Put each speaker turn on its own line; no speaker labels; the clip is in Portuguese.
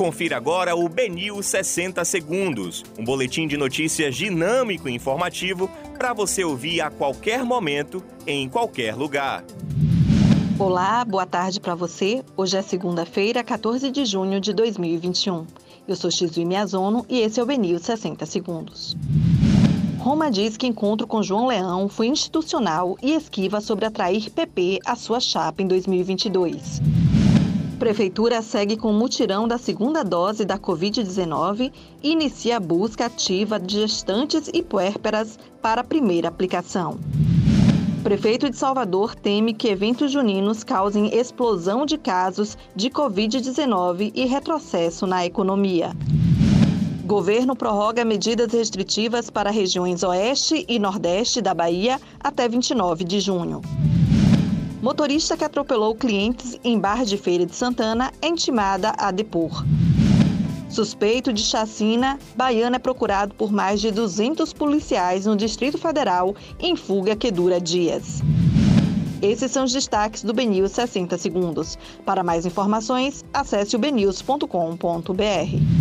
Confira agora o Benil 60 Segundos, um boletim de notícias dinâmico e informativo para você ouvir a qualquer momento, em qualquer lugar.
Olá, boa tarde para você. Hoje é segunda-feira, 14 de junho de 2021. Eu sou Xizui Miazono e esse é o Benil 60 Segundos. Roma diz que encontro com João Leão foi institucional e esquiva sobre atrair PP à sua chapa em 2022. Prefeitura segue com o mutirão da segunda dose da Covid-19 e inicia a busca ativa de gestantes e puérperas para a primeira aplicação. Prefeito de Salvador teme que eventos juninos causem explosão de casos de Covid-19 e retrocesso na economia. Governo prorroga medidas restritivas para regiões oeste e nordeste da Bahia até 29 de junho. Motorista que atropelou clientes em bar de Feira de Santana é intimada a depor. Suspeito de chacina, Baiano é procurado por mais de 200 policiais no Distrito Federal em fuga que dura dias. Esses são os destaques do BNews 60 Segundos. Para mais informações, acesse o bnews.com.br.